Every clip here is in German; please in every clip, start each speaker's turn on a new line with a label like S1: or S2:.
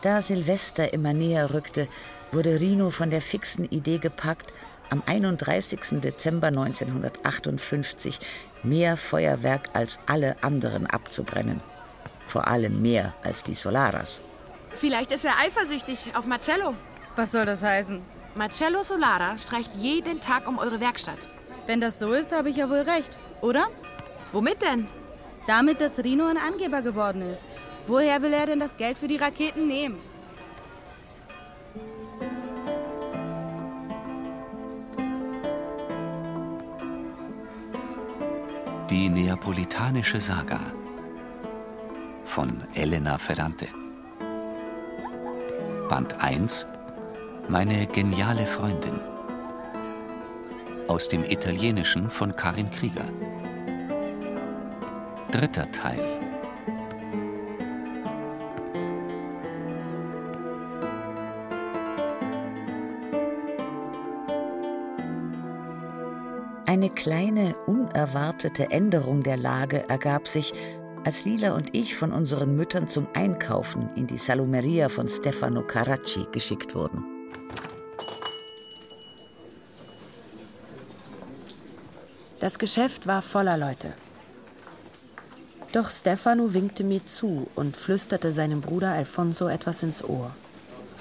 S1: Da Silvester immer näher rückte, wurde Rino von der fixen Idee gepackt, am 31. Dezember 1958 mehr Feuerwerk als alle anderen abzubrennen. Vor allem mehr als die Solaras.
S2: Vielleicht ist er eifersüchtig auf Marcello.
S3: Was soll das heißen?
S2: Marcello Solara streicht jeden Tag um eure Werkstatt.
S3: Wenn das so ist, habe ich ja wohl recht, oder?
S2: Womit denn?
S3: Damit, dass Rino ein Angeber geworden ist. Woher will er denn das Geld für die Raketen nehmen?
S4: Die Neapolitanische Saga von Elena Ferrante. Band 1 Meine geniale Freundin. Aus dem Italienischen von Karin Krieger. Dritter Teil.
S1: Eine kleine, unerwartete Änderung der Lage ergab sich, als Lila und ich von unseren Müttern zum Einkaufen in die Salumeria von Stefano Caracci geschickt wurden.
S5: Das Geschäft war voller Leute. Doch Stefano winkte mir zu und flüsterte seinem Bruder Alfonso etwas ins Ohr.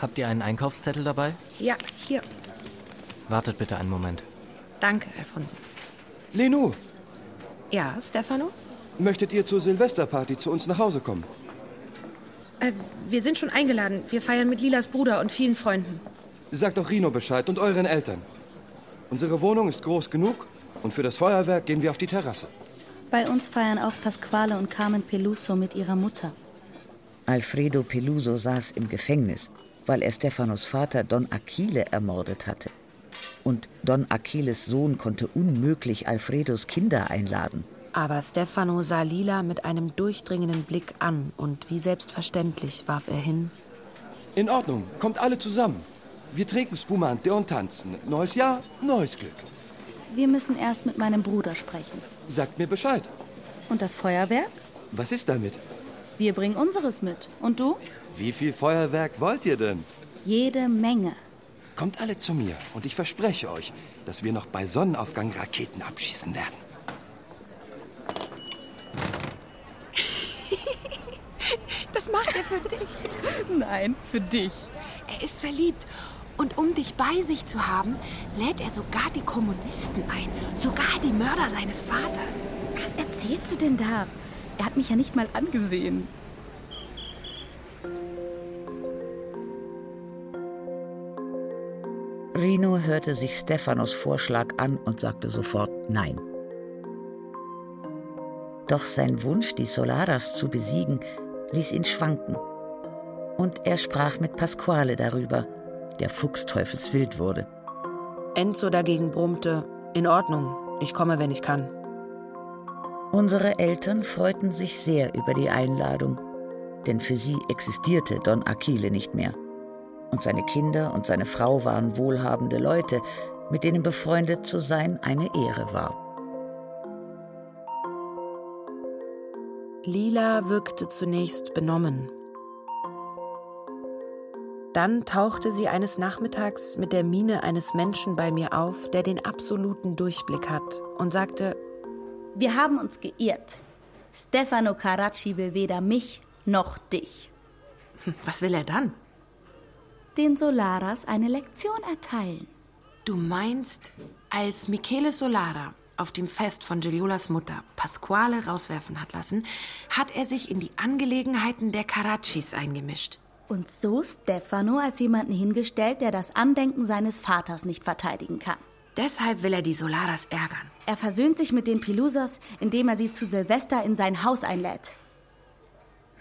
S6: Habt ihr einen Einkaufszettel dabei?
S2: Ja, hier.
S6: Wartet bitte einen Moment.
S2: Danke, Alfonso.
S7: Lenu,
S2: Ja, Stefano?
S7: möchtet ihr zur Silvesterparty zu uns nach Hause kommen?
S2: Äh, wir sind schon eingeladen. Wir feiern mit Lilas Bruder und vielen Freunden.
S7: Sagt doch Rino Bescheid und euren Eltern. Unsere Wohnung ist groß genug und für das Feuerwerk gehen wir auf die Terrasse.
S8: Bei uns feiern auch Pasquale und Carmen Peluso mit ihrer Mutter.
S1: Alfredo Peluso saß im Gefängnis, weil er Stefanos Vater Don Achille ermordet hatte. Und Don Achilles Sohn konnte unmöglich Alfredos Kinder einladen.
S5: Aber Stefano sah Lila mit einem durchdringenden Blick an und wie selbstverständlich warf er hin.
S7: In Ordnung, kommt alle zusammen. Wir trinken Spumante und tanzen. Neues Jahr, neues Glück.
S8: Wir müssen erst mit meinem Bruder sprechen.
S7: Sagt mir Bescheid.
S8: Und das Feuerwerk?
S7: Was ist damit?
S8: Wir bringen unseres mit. Und du?
S7: Wie viel Feuerwerk wollt ihr denn?
S8: Jede Menge.
S7: Kommt alle zu mir und ich verspreche euch, dass wir noch bei Sonnenaufgang Raketen abschießen werden.
S2: Das macht er für dich.
S3: Nein, für dich.
S2: Er ist verliebt. Und um dich bei sich zu haben, lädt er sogar die Kommunisten ein. Sogar die Mörder seines Vaters.
S8: Was erzählst du denn da? Er hat mich ja nicht mal angesehen.
S1: Rino hörte sich Stefanos Vorschlag an und sagte sofort Nein. Doch sein Wunsch, die Solaras zu besiegen, ließ ihn schwanken. Und er sprach mit Pasquale darüber, der fuchsteufelswild wurde.
S5: Enzo dagegen brummte, in Ordnung, ich komme, wenn ich kann.
S1: Unsere Eltern freuten sich sehr über die Einladung, denn für sie existierte Don Achille nicht mehr. Und seine Kinder und seine Frau waren wohlhabende Leute, mit denen befreundet zu sein eine Ehre war.
S5: Lila wirkte zunächst benommen. Dann tauchte sie eines Nachmittags mit der Miene eines Menschen bei mir auf, der den absoluten Durchblick hat, und sagte,
S8: Wir haben uns geirrt. Stefano Caracci will weder mich noch dich.
S2: Was will er dann?
S8: Den Solaras eine Lektion erteilen.
S2: Du meinst, als Michele Solara auf dem Fest von Giuliolas Mutter Pasquale rauswerfen hat lassen, hat er sich in die Angelegenheiten der Caraccis eingemischt.
S8: Und so Stefano als jemanden hingestellt, der das Andenken seines Vaters nicht verteidigen kann.
S2: Deshalb will er die Solaras ärgern.
S8: Er versöhnt sich mit den Pilusas, indem er sie zu Silvester in sein Haus einlädt.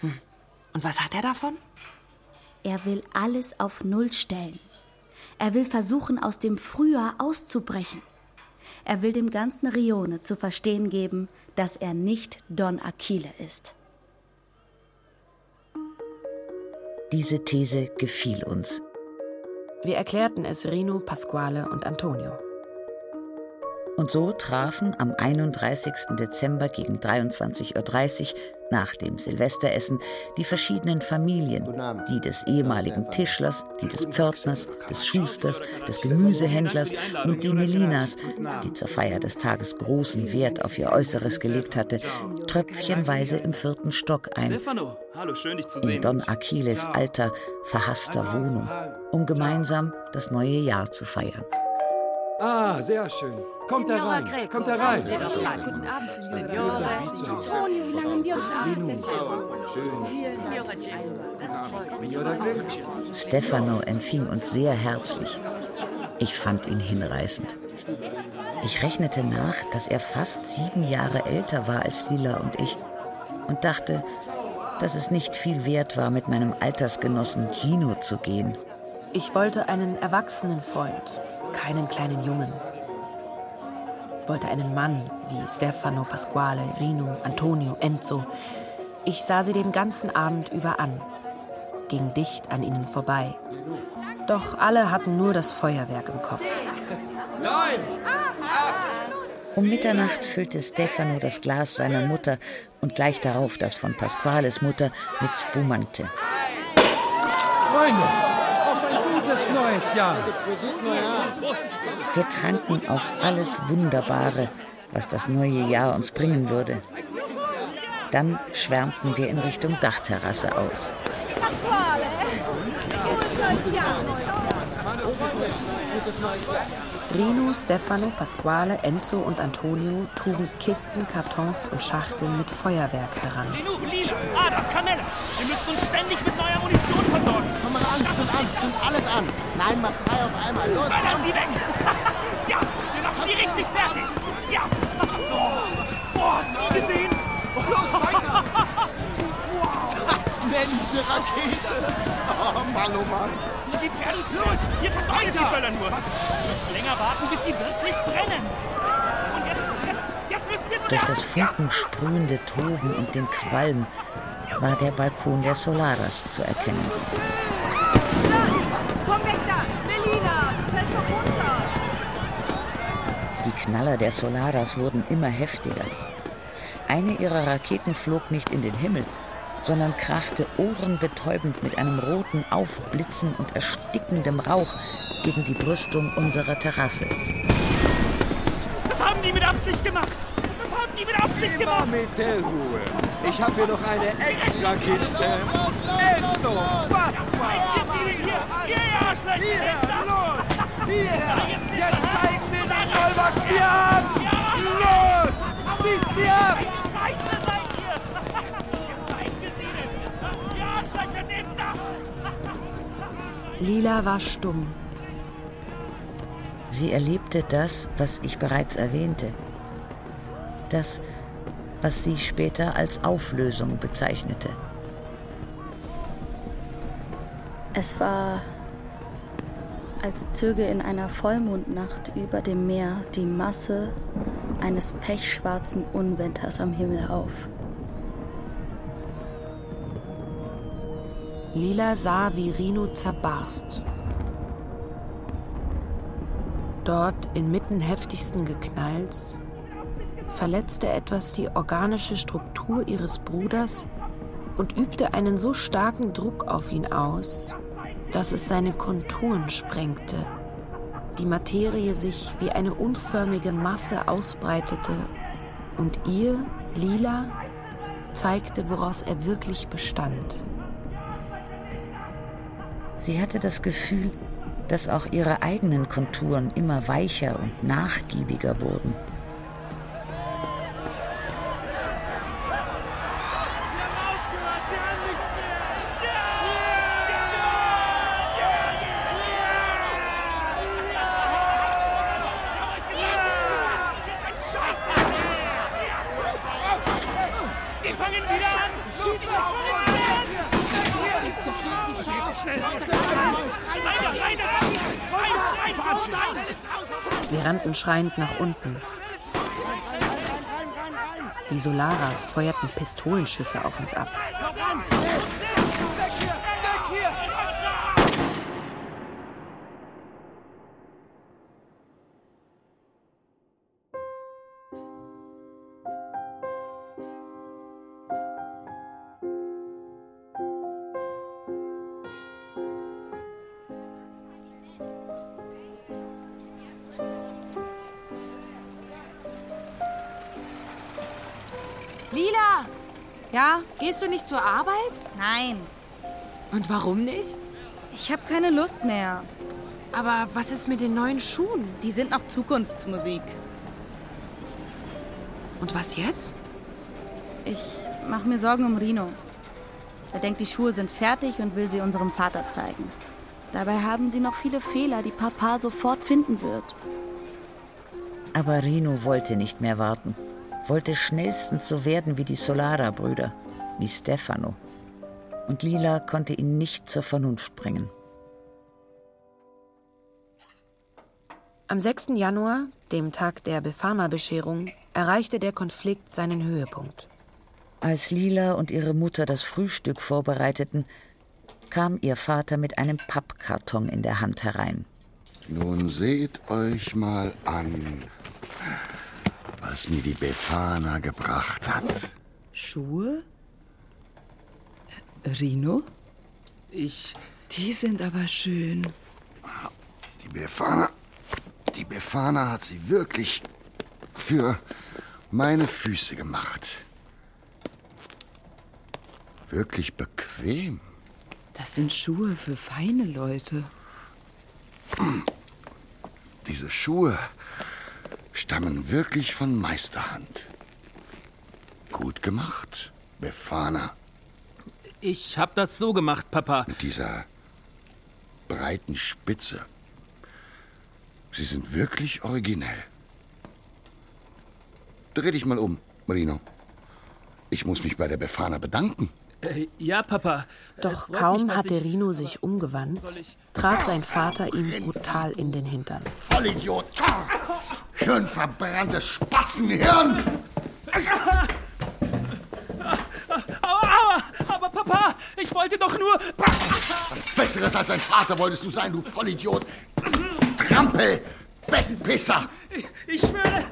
S2: Und was hat er davon?
S8: Er will alles auf Null stellen. Er will versuchen, aus dem Frühjahr auszubrechen. Er will dem ganzen Rione zu verstehen geben, dass er nicht Don Achille ist.
S1: Diese These gefiel uns.
S5: wir erklärten es Rino, Pasquale und Antonio.
S1: Und so trafen am 31. Dezember gegen 23.30 Uhr nach dem Silvesteressen die verschiedenen Familien, die des ehemaligen Tischlers, die des Pförtners, des Schusters, des Gemüsehändlers und die Melinas, die zur Feier des Tages großen Wert auf ihr Äußeres gelegt hatte, tröpfchenweise im vierten Stock ein, in Don Aquiles alter, verhasster Wohnung, um gemeinsam das neue Jahr zu feiern.
S7: Ah, sehr schön. Kommt da rein. Kommt da rein.
S3: Guten Abend, Signore. Antonio, wie lange wir uns
S1: Stefano empfing uns sehr herzlich. Ich fand ihn hinreißend. Ich rechnete nach, dass er fast sieben Jahre älter war als Lila und ich und dachte, dass es nicht viel wert war, mit meinem Altersgenossen Gino zu gehen.
S5: Ich wollte einen erwachsenen Freund, keinen kleinen Jungen. Wollte einen Mann wie Stefano, Pasquale, Rino, Antonio, Enzo. Ich sah sie den ganzen Abend über an, ging dicht an ihnen vorbei. Doch alle hatten nur das Feuerwerk im Kopf.
S7: Nein!
S1: Um Mitternacht füllte Stefano das Glas seiner Mutter und gleich darauf das von Pasquales Mutter mit Spumante.
S7: Freunde, gutes neues Jahr.
S1: Wir tranken auf alles Wunderbare, was das neue Jahr uns bringen würde. Dann schwärmten wir in Richtung Dachterrasse aus.
S5: Rino, Stefano, Pasquale, Enzo und Antonio trugen Kisten, Kartons und Schachteln mit Feuerwerk heran.
S9: Linu, Lila, Ada, Kamelle. Wir müssen uns ständig mit neuer Munition versorgen.
S10: Komm mal an, zünd an, zünd alles an. Nein, mach drei auf einmal. Los,
S9: Ballern
S10: komm.
S9: sie weg. ja, wir machen die richtig fertig. Ja. Boah, hast du gesehen?
S10: Eine Rakete. Oh, Mann, oh Mann.
S9: Die brennen los. Ihr verbrennt die Böller nur. Wir müssen länger warten, bis sie wirklich brennen. Und jetzt, jetzt, jetzt müssen wir
S1: Durch das funkensprühende Toben und den Qualm war der Balkon der Solaras zu erkennen.
S3: Komm weg da! Melina, du fällst doch runter!
S1: Die Knaller der Solaras wurden immer heftiger. Eine ihrer Raketen flog nicht in den Himmel, sondern krachte ohrenbetäubend mit einem roten Aufblitzen und erstickendem Rauch gegen die Brüstung unserer Terrasse.
S9: Das haben die mit Absicht gemacht. Das haben die mit Absicht gemacht.
S7: Bitte Ruhe. Ich habe hier noch eine Extrakiste. Enzo, Pasqua.
S9: Hier, hier, Arschlöcher.
S7: Hier, los. Hier.
S9: jetzt
S7: zeigen wir denen mal, was wir haben. Los. Schießt sie ab.
S9: Scheiße
S5: Lila war stumm.
S1: Sie erlebte das, was ich bereits erwähnte. Das, was sie später als Auflösung bezeichnete.
S8: Es war, als zöge in einer Vollmondnacht über dem Meer die Masse eines pechschwarzen Unwetters am Himmel auf.
S5: Lila sah, wie Rino zerbarst. Dort, inmitten heftigsten Geknalls, verletzte etwas die organische Struktur ihres Bruders und übte einen so starken Druck auf ihn aus, dass es seine Konturen sprengte, die Materie sich wie eine unförmige Masse ausbreitete und ihr, Lila, zeigte, woraus er wirklich bestand.
S1: Sie hatte das Gefühl, dass auch ihre eigenen Konturen immer weicher und nachgiebiger wurden.
S5: Schreiend nach unten. Die Solaras feuerten Pistolenschüsse auf uns ab.
S3: Ja?
S2: gehst du nicht zur Arbeit?
S3: Nein.
S2: Und warum nicht?
S3: Ich habe keine Lust mehr.
S2: Aber was ist mit den neuen Schuhen?
S3: Die sind noch Zukunftsmusik.
S2: Und was jetzt?
S3: Ich mache mir Sorgen um Rino. Er denkt, die Schuhe sind fertig und will sie unserem Vater zeigen. Dabei haben sie noch viele Fehler, die Papa sofort finden wird.
S1: Aber Rino wollte nicht mehr warten. Wollte schnellstens so werden wie die Solara-Brüder, wie Stefano. Und Lila konnte ihn nicht zur Vernunft bringen.
S5: Am 6. Januar, dem Tag der Befana-Bescherung, erreichte der Konflikt seinen Höhepunkt.
S1: Als Lila und ihre Mutter das Frühstück vorbereiteten, kam ihr Vater mit einem Pappkarton in der Hand herein.
S10: Nun seht euch mal an, was mir die Befana gebracht hat.
S11: Schuhe? Rino?
S12: Ich.
S11: Die sind aber schön.
S10: Die Befana. Die Befana hat sie wirklich für meine Füße gemacht. Wirklich bequem.
S11: Das sind Schuhe für feine Leute.
S10: Diese Schuhe stammen wirklich von Meisterhand. Gut gemacht, Befana.
S12: Ich hab das so gemacht, Papa.
S10: Mit dieser breiten Spitze. Sie sind wirklich originell. Dreh dich mal um, Marino. Ich muss mich bei der Befana bedanken.
S12: Äh, ja, Papa.
S5: Doch kaum
S12: mich,
S5: hatte
S12: ich-
S5: Rino sich umgewandt, trat sein Vater ihm brutal in den Hintern.
S10: Vollidiot! Hirnverbranntes Spatzenhirn!
S12: Aua, aua! Aber Papa, ich wollte doch nur.
S10: Besseres als ein Vater wolltest du sein, du Vollidiot! Trampel! Bettenpisser!
S12: Ich, ich schwöre,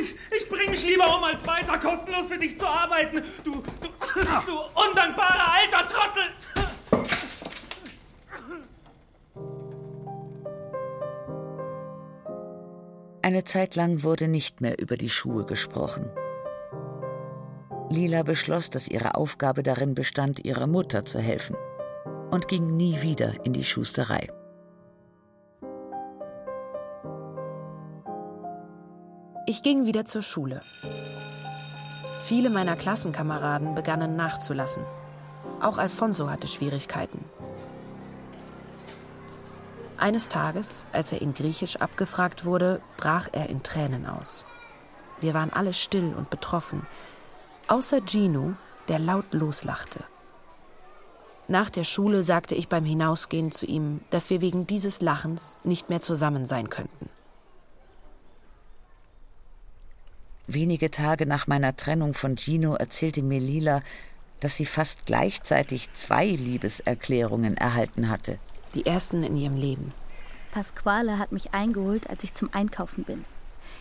S12: ich, ich bring mich lieber um, als weiter kostenlos für dich zu arbeiten. Du, du, du undankbarer alter Trottel!
S1: Eine Zeit lang wurde nicht mehr über die Schuhe gesprochen. Lila beschloss, dass ihre Aufgabe darin bestand, ihrer Mutter zu helfen und ging nie wieder in die Schusterei.
S5: Ich ging wieder zur Schule. Viele meiner Klassenkameraden begannen nachzulassen. Auch Alfonso hatte Schwierigkeiten. Eines Tages, als er in Griechisch abgefragt wurde, brach er in Tränen aus. Wir waren alle still und betroffen, außer Gino, der laut loslachte. Nach der Schule sagte ich beim Hinausgehen zu ihm, dass wir wegen dieses Lachens nicht mehr zusammen sein könnten.
S1: Wenige Tage nach meiner Trennung von Gino erzählte mir Lila, dass sie fast gleichzeitig zwei Liebeserklärungen erhalten hatte.
S5: Die ersten in ihrem Leben.
S8: Pasquale hat mich eingeholt, als ich zum Einkaufen bin.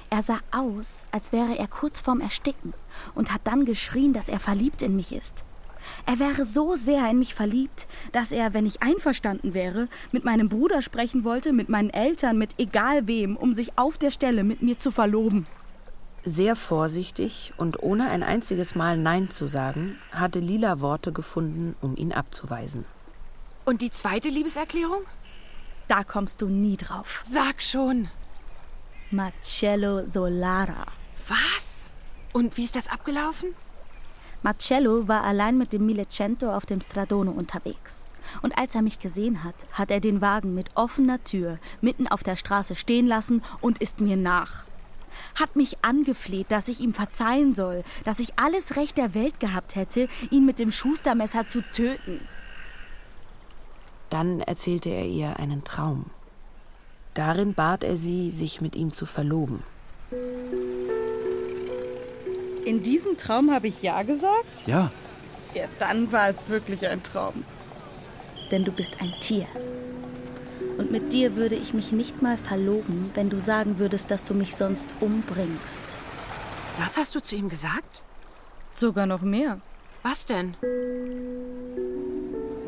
S8: Er sah aus, als wäre er kurz vorm Ersticken und hat dann geschrien, dass er verliebt in mich ist. Er wäre so sehr in mich verliebt, dass er, wenn ich einverstanden wäre, mit meinem Bruder sprechen wollte, mit meinen Eltern, mit egal wem, um sich auf der Stelle mit mir zu verloben.
S5: Sehr vorsichtig und ohne ein einziges Mal Nein zu sagen, hatte Lila Worte gefunden, um ihn abzuweisen.
S2: Und die zweite Liebeserklärung?
S8: Da kommst du nie drauf.
S2: Sag schon.
S8: Marcello Solara.
S2: Was? Und wie ist das abgelaufen?
S8: Marcello war allein mit dem Milecento auf dem Stradone unterwegs. Und als er mich gesehen hat, hat er den Wagen mit offener Tür mitten auf der Straße stehen lassen und ist mir nach. Hat mich angefleht, dass ich ihm verzeihen soll, dass ich alles Recht der Welt gehabt hätte, ihn mit dem Schustermesser zu töten.
S5: Dann erzählte er ihr einen Traum. Darin bat er sie, sich mit ihm zu verloben.
S3: In diesem Traum habe ich Ja gesagt?
S6: Ja.
S3: Ja, dann war es wirklich ein Traum.
S8: Denn du bist ein Tier. Und mit dir würde ich mich nicht mal verloben, wenn du sagen würdest, dass du mich sonst umbringst.
S2: Was hast du zu ihm gesagt?
S3: Sogar noch mehr.
S2: Was denn?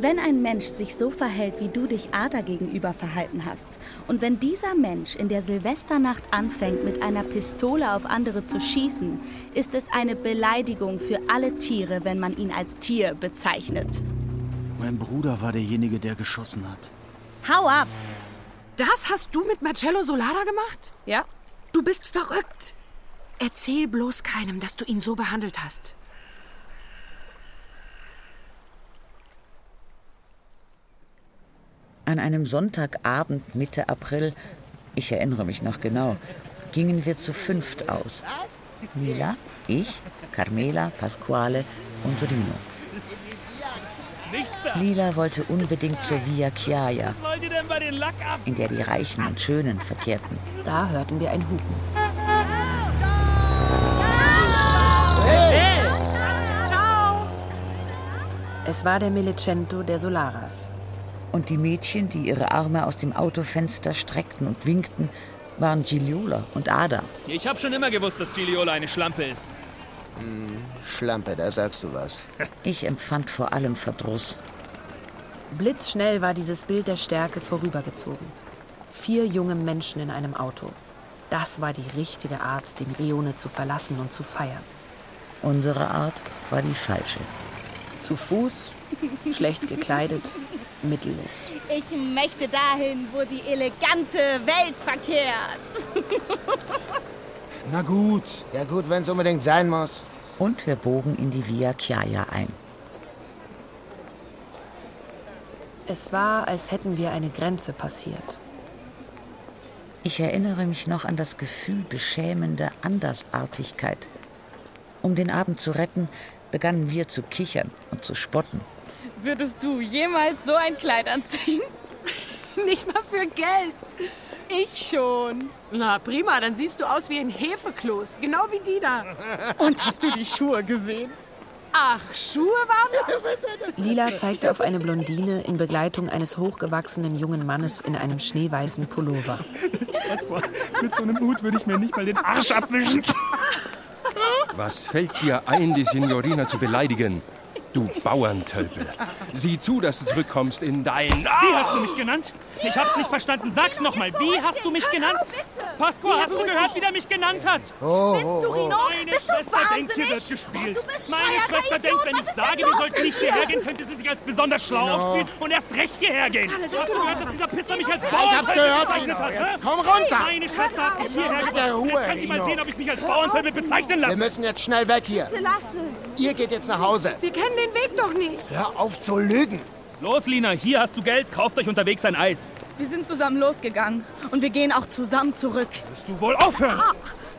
S8: Wenn ein Mensch sich so verhält, wie du dich Ada gegenüber verhalten hast, und wenn dieser Mensch in der Silvesternacht anfängt, mit einer Pistole auf andere zu schießen, ist es eine Beleidigung für alle Tiere, wenn man ihn als Tier bezeichnet.
S13: Mein Bruder war derjenige, der geschossen hat.
S8: Hau ab!
S14: Das hast du mit Marcello Solara gemacht?
S3: Ja.
S14: Du bist verrückt. Erzähl bloß keinem, dass du ihn so behandelt hast.
S1: An einem Sonntagabend Mitte April, ich erinnere mich noch genau, gingen wir zu fünft aus. Mila, ich, Carmela, Pasquale und Rino. Lila wollte unbedingt zur Via Chiaia, in der die Reichen und Schönen verkehrten.
S5: Da hörten wir ein Hupen. Es war der Millicento der Solaras.
S1: Und die Mädchen, die ihre Arme aus dem Autofenster streckten und winkten, waren Giliola und Ada.
S9: Ich hab schon immer gewusst, dass Giliola eine Schlampe ist.
S2: Schlampe, da sagst du was.
S1: Ich empfand vor allem Verdruss.
S5: Blitzschnell war dieses Bild der Stärke vorübergezogen. Vier junge Menschen in einem Auto. Das war die richtige Art, den Rione zu verlassen und zu feiern.
S1: Unsere Art war die falsche.
S5: Zu Fuß, schlecht gekleidet, mittellos.
S3: Ich möchte dahin, wo die elegante Welt verkehrt.
S2: Na gut. Ja gut, wenn es unbedingt sein muss.
S1: Und wir bogen in die Via Chiaia ein.
S5: Es war, als hätten wir eine Grenze passiert.
S1: Ich erinnere mich noch an das Gefühl beschämender Andersartigkeit. Um den Abend zu retten, begannen wir zu kichern und zu spotten.
S3: Würdest du jemals so ein Kleid anziehen?
S14: Nicht mal für Geld.
S3: Ich schon.
S14: Na prima, dann siehst du aus wie ein Hefekloß. Genau wie die da.
S3: Und hast du die Schuhe gesehen?
S14: Ach, Schuhe waren das?
S5: Lila zeigte auf eine Blondine in Begleitung eines hochgewachsenen jungen Mannes in einem schneeweißen Pullover.
S9: Pasquale, mit so einem Hut würde ich mir nicht mal den Arsch abwischen.
S15: Was fällt dir ein, die Signorina zu beleidigen? Du Bauerntölpel. Sieh zu, dass du zurückkommst in dein...
S9: Wie hast du mich genannt? Ich hab's nicht verstanden. Sag's nochmal. Wie hast du mich genannt? Pasqua, hast du gehört, wie der mich genannt hat?
S2: Oh,
S3: Spinnst du, Rino?
S9: Meine
S3: Bist du
S9: Schwester denkt, hier wird gespielt.
S3: Du
S9: Meine Schwester
S3: Idiot,
S9: denkt, wenn ich sage, wir sollten nicht hierher gehen, könnte sie sich als besonders schlau aufspielen und erst recht hierher gehen. Hast du gehört, dass dieser Pisser mich als
S2: gehört,
S9: bezeichnet hat?
S2: Jetzt komm runter.
S9: Meine Schwester hat mich hierher
S2: der
S9: gebracht.
S2: Ruhe,
S9: Jetzt kann sie mal sehen, ob ich mich als Bauerntölpel bezeichnen
S2: Wir
S9: lasse.
S2: müssen jetzt schnell weg hier.
S3: Lass es.
S2: Ihr geht jetzt nach Hause.
S14: Wir kennen den Weg doch nicht.
S2: Hör auf zu lügen.
S9: Los, Lina, hier hast du Geld. Kauft euch unterwegs ein Eis.
S3: Wir sind zusammen losgegangen und wir gehen auch zusammen zurück.
S9: Wirst du wohl aufhören?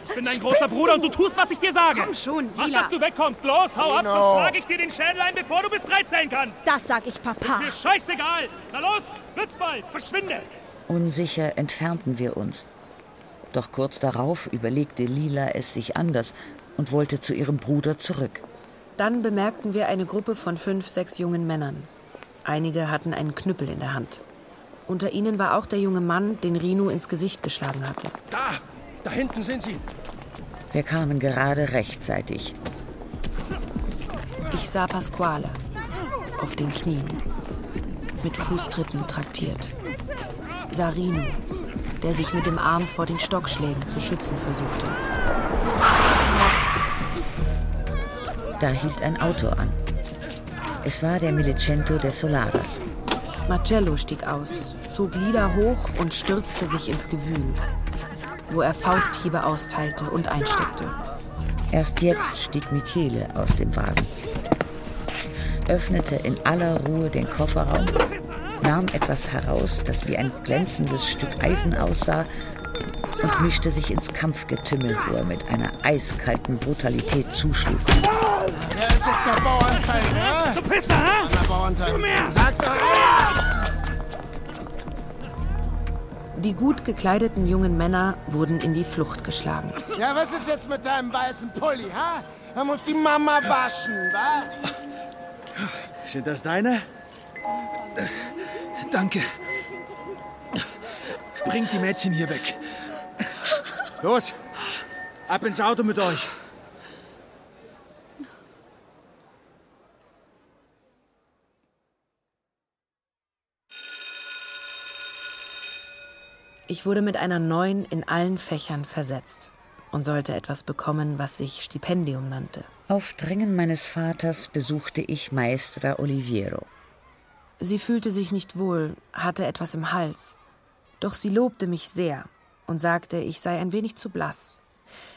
S9: Ich bin dein großer Bruder und du tust, was ich dir sage.
S14: Komm schon,
S9: Mach,
S14: Lila.
S9: dass du wegkommst. Los, hau ab,
S2: Lino.
S9: sonst schlage ich dir den Schädel ein, bevor du bis drei zählen kannst.
S3: Das sag ich Papa.
S9: Mir scheißegal. Na los, nützt bald. Verschwinde.
S1: Unsicher entfernten wir uns. Doch kurz darauf überlegte Lila es sich anders und wollte zu ihrem Bruder zurück.
S5: Dann bemerkten wir eine Gruppe von fünf, sechs jungen Männern. Einige hatten einen Knüppel in der Hand. Unter ihnen war auch der junge Mann, den Rino ins Gesicht geschlagen hatte.
S15: Da, da hinten sind sie.
S1: Wir kamen gerade rechtzeitig.
S5: Ich sah Pasquale auf den Knien, mit Fußtritten traktiert. Sah Rino, der sich mit dem Arm vor den Stockschlägen zu schützen versuchte.
S1: Da hielt ein Auto an. Es war der Millicento der Solaras.
S5: Marcello stieg aus, zog Lila hoch und stürzte sich ins Gewühl, wo er Fausthiebe austeilte und einsteckte.
S1: Erst jetzt stieg Michele aus dem Wagen, öffnete in aller Ruhe den Kofferraum, nahm etwas heraus, das wie ein glänzendes Stück Eisen aussah, und mischte sich ins Kampfgetümmel, wo er mit einer eiskalten Brutalität zuschlug.
S2: Wer ist jetzt der Bauernteil, ne?
S9: Du Pisser, hä?
S2: Der Bauernteil.
S9: Komm her.
S2: Sag's doch.
S5: Die gut gekleideten jungen Männer wurden in die Flucht geschlagen.
S2: Ja, was ist jetzt mit deinem weißen Pulli, ha? Da muss die Mama waschen, wa?
S13: Sind das deine?
S9: Danke. Bringt die Mädchen hier weg.
S13: Los, ab ins Auto mit euch.
S5: Ich wurde mit einer neun in allen Fächern versetzt und sollte etwas bekommen, was sich Stipendium nannte.
S1: Auf Drängen meines Vaters besuchte ich Maestra Oliviero.
S5: Sie fühlte sich nicht wohl, hatte etwas im Hals. Doch sie lobte mich sehr und sagte, ich sei ein wenig zu blass.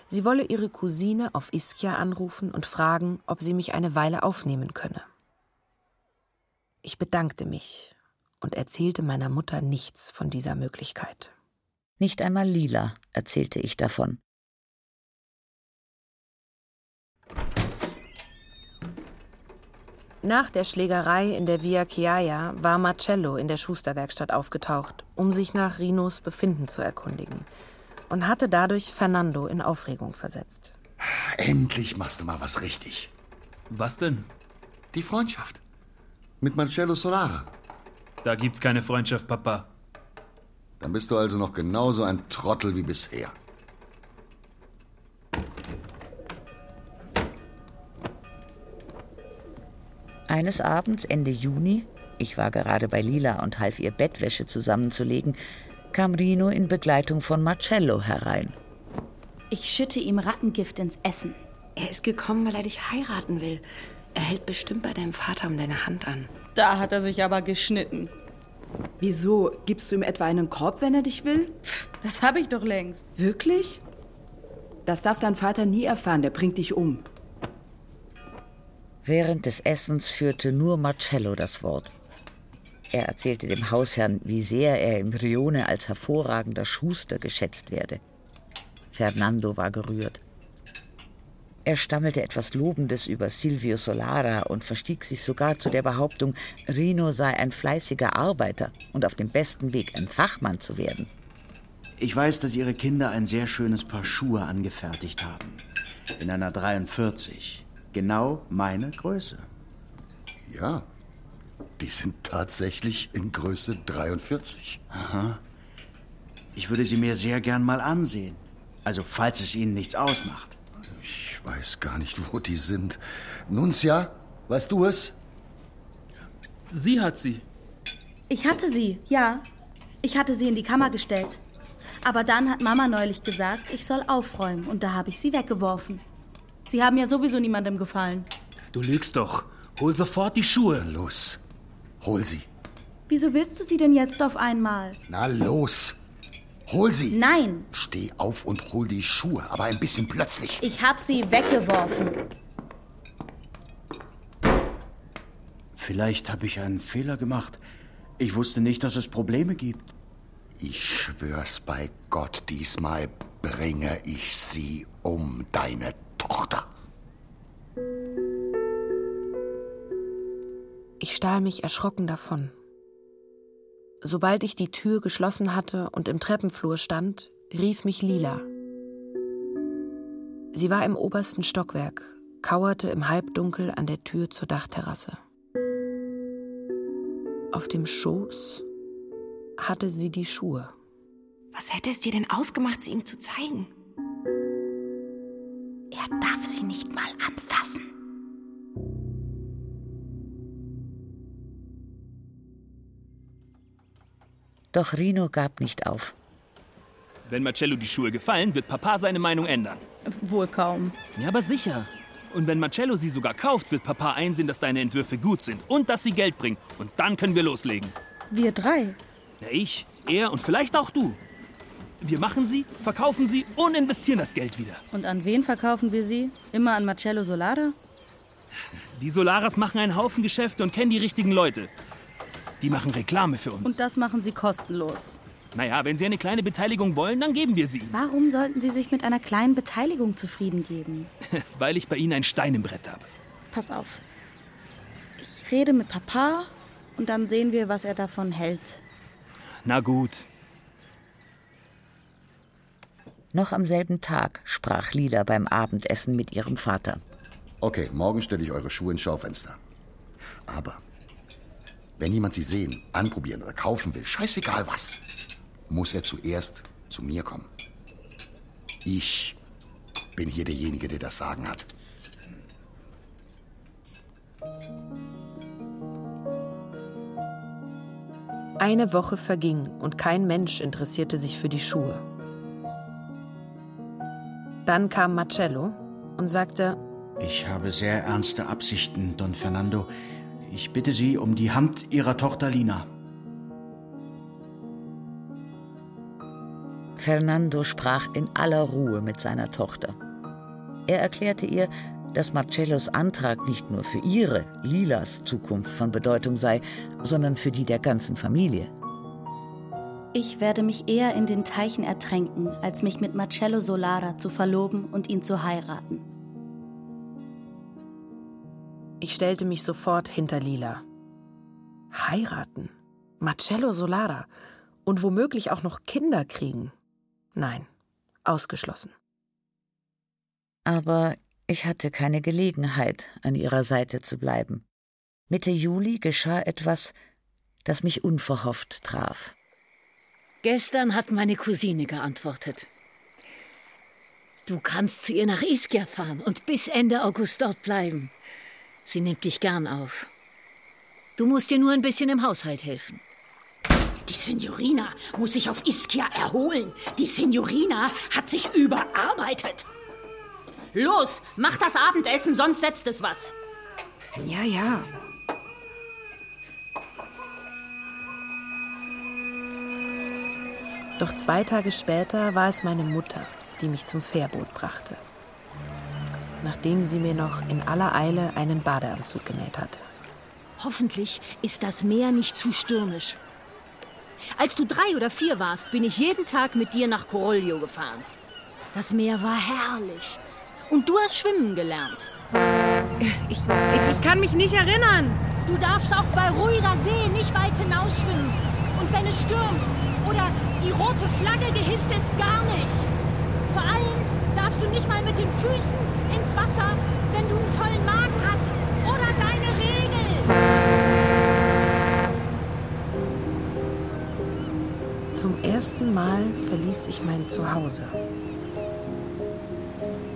S5: Sie wolle ihre Cousine auf Ischia anrufen und fragen, ob sie mich eine Weile aufnehmen könne. Ich bedankte mich und erzählte meiner Mutter nichts von dieser Möglichkeit.
S1: Nicht einmal Lila erzählte ich davon.
S5: Nach der Schlägerei in der Via Chiaia war Marcello in der Schusterwerkstatt aufgetaucht, um sich nach Rinos Befinden zu erkundigen und hatte dadurch Fernando in Aufregung versetzt.
S10: Endlich machst du mal was richtig.
S12: Was denn?
S10: Die Freundschaft. Mit Marcello Solara.
S12: Da gibt's keine Freundschaft, Papa.
S10: Dann bist du also noch genauso ein Trottel wie bisher.
S1: Eines Abends Ende Juni, ich war gerade bei Lila und half ihr Bettwäsche zusammenzulegen, kam Rino in Begleitung von Marcello herein.
S8: Ich schütte ihm Rattengift ins Essen.
S2: Er ist gekommen, weil er dich heiraten will. Er hält bestimmt bei deinem Vater um deine Hand an.
S3: Da hat er sich aber geschnitten.
S11: Wieso? Gibst du ihm etwa einen Korb, wenn er dich will?
S3: Das habe ich doch längst.
S11: Wirklich? Das darf dein Vater nie erfahren, der bringt dich um.
S1: Während des Essens führte nur Marcello das Wort. Er erzählte dem Hausherrn, wie sehr er im Rione als hervorragender Schuster geschätzt werde. Fernando war gerührt. Er stammelte etwas Lobendes über Silvio Solara und verstieg sich sogar zu der Behauptung, Rino sei ein fleißiger Arbeiter und auf dem besten Weg, ein Fachmann zu werden.
S13: Ich weiß, dass Ihre Kinder ein sehr schönes Paar Schuhe angefertigt haben. In einer 43. Genau meine Größe.
S10: Ja, die sind tatsächlich in Größe 43.
S13: Aha. Ich würde sie mir sehr gern mal ansehen. Also, falls es Ihnen nichts ausmacht.
S10: Ich weiß gar nicht, wo die sind. Nunzia, weißt du es?
S12: Sie hat sie.
S8: Ich hatte sie, ja. Ich hatte sie in die Kammer gestellt. Aber dann hat Mama neulich gesagt, ich soll aufräumen und da habe ich sie weggeworfen. Sie haben ja sowieso niemandem gefallen.
S12: Du lügst doch. Hol sofort die Schuhe.
S10: Na los, hol sie.
S8: Wieso willst du sie denn jetzt auf einmal?
S10: Na los, hol sie.
S8: Nein,
S10: Steh auf und hol die Schuhe, aber ein bisschen plötzlich.
S8: ich habe sie weggeworfen.
S13: Vielleicht habe ich einen Fehler gemacht. Ich wusste nicht, dass es Probleme gibt.
S10: Ich schwör's bei Gott, diesmal bringe ich sie um, deine Tochter.
S5: Ich stahl mich erschrocken davon. Sobald ich die Tür geschlossen hatte und im Treppenflur stand, rief mich Lila. Sie war im obersten Stockwerk, kauerte im Halbdunkel an der Tür zur Dachterrasse. Auf dem Schoß hatte sie die Schuhe.
S2: Was hätte es dir denn ausgemacht, sie ihm zu zeigen?
S8: Er darf sie nicht mal anfassen.
S1: Doch Rino gab nicht auf.
S12: Wenn Marcello die Schuhe gefallen, wird Papa seine Meinung ändern.
S3: Wohl kaum.
S12: Ja, aber sicher. Und wenn Marcello sie sogar kauft, wird Papa einsehen, dass deine Entwürfe gut sind und dass sie Geld bringen. Und dann können wir loslegen.
S3: Wir drei.
S12: Na, ich, er und vielleicht auch du. Wir machen sie, verkaufen sie und investieren das Geld wieder.
S3: Und an wen verkaufen wir sie? Immer an Marcello Solara?
S12: Die Solaras machen einen Haufen Geschäfte und kennen die richtigen Leute. Die machen Reklame für uns.
S3: Und das machen sie kostenlos.
S12: naja, wenn sie eine kleine Beteiligung wollen, dann geben wir sie.
S8: Warum sollten sie sich mit einer kleinen Beteiligung zufrieden geben?
S12: Weil ich bei ihnen ein Stein im Brett habe.
S3: Pass auf. Ich rede mit Papa und dann sehen wir, was er davon hält.
S12: Na gut.
S1: Noch am selben Tag sprach Lila beim Abendessen mit ihrem Vater.
S10: Okay, morgen stelle ich eure Schuhe ins Schaufenster. Aber wenn jemand sie sehen, anprobieren oder kaufen will, scheißegal was, muss er zuerst zu mir kommen. Ich bin hier derjenige, der das Sagen hat.
S5: Eine Woche verging und kein Mensch interessierte sich für die Schuhe. Dann kam Marcello und sagte,
S13: Ich habe sehr ernste Absichten, Don Fernando. Ich bitte Sie um die Hand Ihrer Tochter Lina.
S1: Fernando sprach in aller Ruhe mit seiner Tochter. Er erklärte ihr, dass Marcellos Antrag nicht nur für ihre, Lilas Zukunft von Bedeutung sei, sondern für die der ganzen Familie.
S8: Ich werde mich eher in den Teichen ertränken, als mich mit Marcello Solara zu verloben und ihn zu heiraten.
S5: Ich stellte mich sofort hinter Lila. Heiraten? Marcello Solara? Und womöglich auch noch Kinder kriegen? Nein, ausgeschlossen.
S1: Aber ich hatte keine Gelegenheit, an ihrer Seite zu bleiben. Mitte Juli geschah etwas, das mich unverhofft traf.
S16: Gestern hat meine Cousine geantwortet. Du kannst zu ihr nach Ischia fahren und bis Ende August dort bleiben. Sie nimmt dich gern auf. Du musst dir nur ein bisschen im Haushalt helfen.
S17: Die Signorina muss sich auf Ischia erholen. Die Signorina hat sich überarbeitet. Los, mach das Abendessen, sonst setzt es was.
S5: Ja, ja. Doch zwei Tage später war es meine Mutter, die mich zum Fährboot brachte. Nachdem sie mir noch in aller Eile einen Badeanzug genäht hatte.
S17: Hoffentlich ist das Meer nicht zu stürmisch. Als du drei oder vier warst, bin ich jeden Tag mit dir nach Coroglio gefahren. Das Meer war herrlich. Und du hast schwimmen gelernt.
S3: Ich, ich, ich kann mich nicht erinnern.
S17: Du darfst auch bei ruhiger See nicht weit hinausschwimmen. Und wenn es stürmt oder die rote Flagge gehisst ist, gar nicht. Vor allem darfst du nicht mal mit den Füßen ins Wasser, wenn du einen vollen Magen hast. Oder deine Regel.
S5: Zum ersten Mal verließ ich mein Zuhause.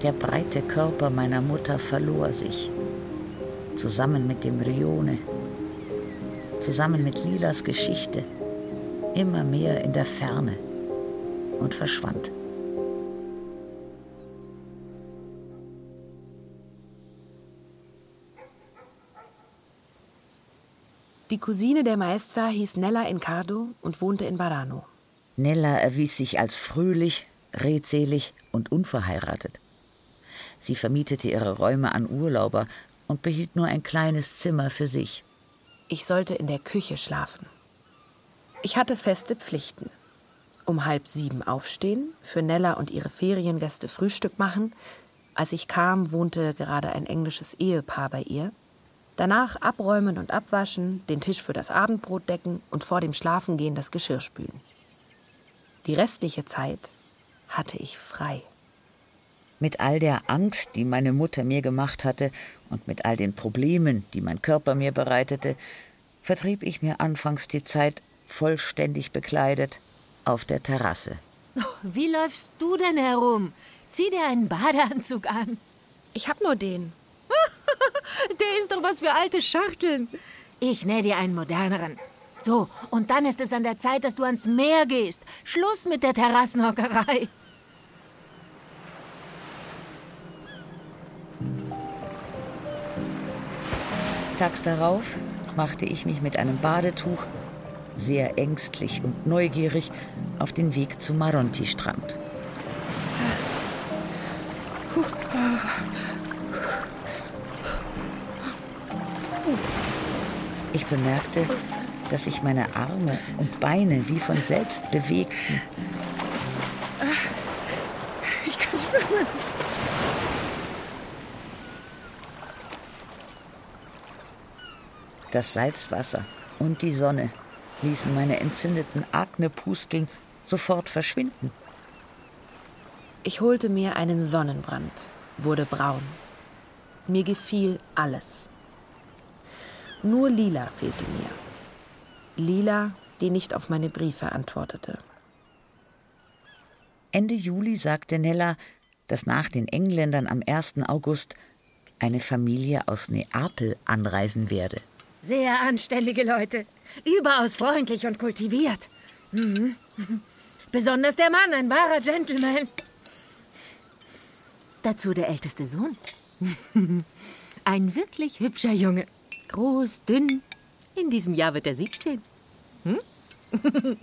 S1: Der breite Körper meiner Mutter verlor sich, zusammen mit dem Rione, zusammen mit Lilas Geschichte, immer mehr in der Ferne und verschwand.
S5: Die Cousine der Maestra hieß Nella Encardo und wohnte in Varano.
S1: Nella erwies sich als fröhlich, redselig und unverheiratet. Sie vermietete ihre Räume an Urlauber und behielt nur ein kleines Zimmer für sich.
S5: Ich sollte in der Küche schlafen. Ich hatte feste Pflichten. Um halb sieben aufstehen, für Nella und ihre Feriengäste Frühstück machen. Als ich kam, wohnte gerade ein englisches Ehepaar bei ihr. Danach abräumen und abwaschen, den Tisch für das Abendbrot decken und vor dem Schlafengehen das Geschirr spülen. Die restliche Zeit hatte ich frei.
S1: Mit all der Angst, die meine Mutter mir gemacht hatte, und mit all den Problemen, die mein Körper mir bereitete, vertrieb ich mir anfangs die Zeit vollständig bekleidet auf der Terrasse.
S17: Wie läufst du denn herum? Zieh dir einen Badeanzug an.
S3: Ich hab nur den. Der ist doch was für alte Schachteln.
S17: Ich nähe dir einen moderneren. So, und dann ist es an der Zeit, dass du ans Meer gehst. Schluss mit der Terrassenhockerei.
S1: Tags darauf machte ich mich mit einem Badetuch, sehr ängstlich und neugierig, auf den Weg zum Maronti-Strand. Ich bemerkte, dass sich meine Arme und Beine wie von selbst bewegten.
S3: Ich kann schwimmen.
S1: Das Salzwasser und die Sonne ließen meine entzündeten Aknepusteln sofort verschwinden.
S5: Ich holte mir einen Sonnenbrand, wurde braun. Mir gefiel alles. Nur Lila fehlte mir. Lila, die nicht auf meine Briefe antwortete.
S1: Ende Juli sagte Nella, dass nach den Engländern am 1. August eine Familie aus Neapel anreisen werde.
S17: Sehr anständige Leute. Überaus freundlich und kultiviert. Mhm. Besonders der Mann, ein wahrer Gentleman. Dazu der älteste Sohn. Ein wirklich hübscher Junge. Groß, dünn. In diesem Jahr wird er 17. Hm?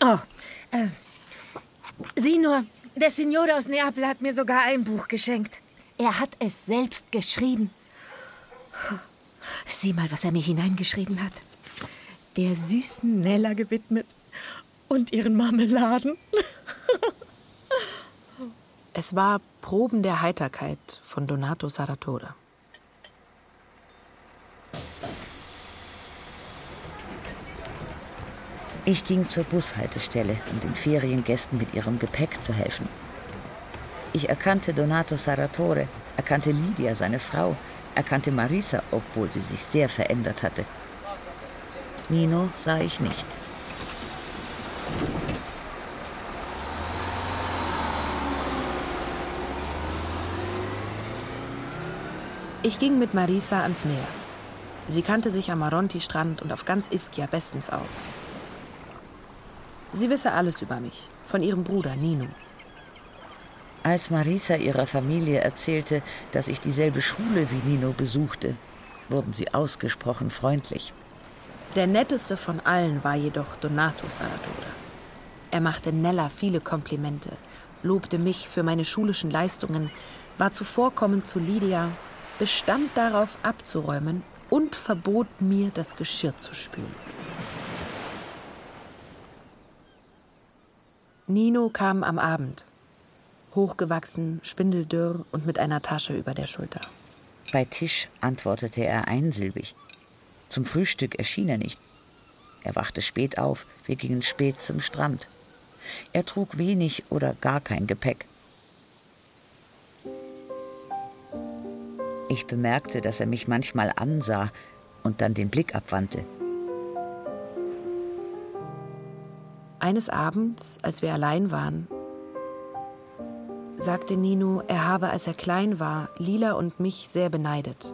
S17: oh, äh, sieh nur, der Signore aus Neapel hat mir sogar ein Buch geschenkt. Er hat es selbst geschrieben. Sieh mal, was er mir hineingeschrieben hat. Der süßen Nella gewidmet und ihren Marmeladen.
S5: Es war Proben der Heiterkeit von Donato Saratoga.
S1: Ich ging zur Bushaltestelle, um den Feriengästen mit ihrem Gepäck zu helfen. Ich erkannte Donato Saratore, erkannte Lydia, seine Frau, erkannte Marisa, obwohl sie sich sehr verändert hatte. Nino sah ich nicht.
S5: Ich ging mit Marisa ans Meer. Sie kannte sich am Maronti-Strand und auf ganz Ischia bestens aus. Sie wisse alles über mich, von ihrem Bruder Nino.
S1: Als Marisa ihrer Familie erzählte, dass ich dieselbe Schule wie Nino besuchte, wurden sie ausgesprochen freundlich.
S5: Der netteste von allen war jedoch Donato Saratoga. Er machte Nella viele Komplimente, lobte mich für meine schulischen Leistungen, war zuvorkommend zu Lydia bestand darauf abzuräumen und verbot mir, das Geschirr zu spülen. Nino kam am Abend, hochgewachsen, spindeldürr und mit einer Tasche über der Schulter.
S1: Bei Tisch antwortete er einsilbig. Zum Frühstück erschien er nicht. Er wachte spät auf, wir gingen spät zum Strand. Er trug wenig oder gar kein Gepäck. Ich bemerkte, dass er mich manchmal ansah und dann den Blick abwandte.
S5: Eines Abends, als wir allein waren, sagte Nino, er habe, als er klein war, Lila und mich sehr beneidet.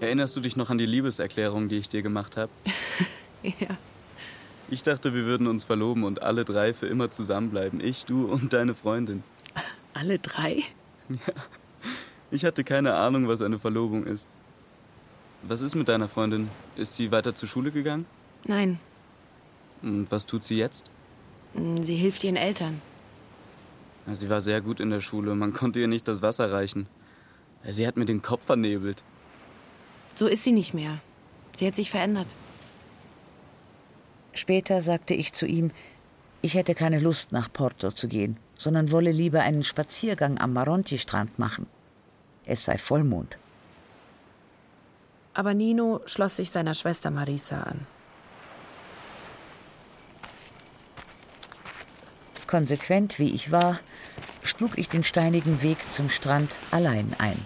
S18: Erinnerst du dich noch an die Liebeserklärung, die ich dir gemacht habe?
S5: ja.
S18: Ich dachte, wir würden uns verloben und alle drei für immer zusammenbleiben. Ich, du und deine Freundin.
S5: Alle drei?
S18: Ja. Ich hatte keine Ahnung, was eine Verlobung ist. Was ist mit deiner Freundin? Ist sie weiter zur Schule gegangen?
S5: Nein.
S18: Und was tut sie jetzt?
S5: Sie hilft ihren Eltern.
S18: Sie war sehr gut in der Schule. Man konnte ihr nicht das Wasser reichen. Sie hat mir den Kopf vernebelt.
S5: So ist sie nicht mehr. Sie hat sich verändert.
S1: Später sagte ich zu ihm, ich hätte keine Lust, nach Porto zu gehen sondern wolle lieber einen Spaziergang am Maronti-Strand machen. Es sei Vollmond.
S5: Aber Nino schloss sich seiner Schwester Marisa an.
S1: Konsequent wie ich war, schlug ich den steinigen Weg zum Strand allein ein.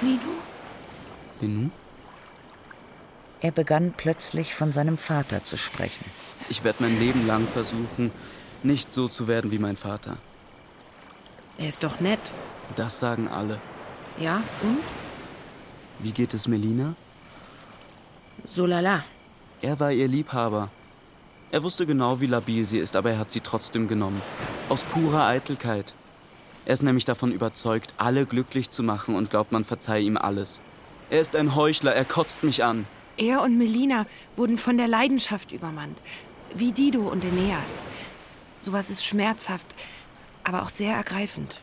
S5: Nino?
S18: Nino?
S1: Er begann plötzlich von seinem Vater zu sprechen.
S18: Ich werde mein Leben lang versuchen, nicht so zu werden wie mein Vater.
S5: Er ist doch nett.
S18: Das sagen alle.
S5: Ja, und?
S18: Wie geht es Melina?
S5: So lala.
S18: Er war ihr Liebhaber. Er wusste genau, wie labil sie ist, aber er hat sie trotzdem genommen. Aus purer Eitelkeit. Er ist nämlich davon überzeugt, alle glücklich zu machen und glaubt, man verzeihe ihm alles. Er ist ein Heuchler, er kotzt mich an.
S2: Er und Melina wurden von der Leidenschaft übermannt. Wie Dido und Aeneas. Sowas ist schmerzhaft, aber auch sehr ergreifend.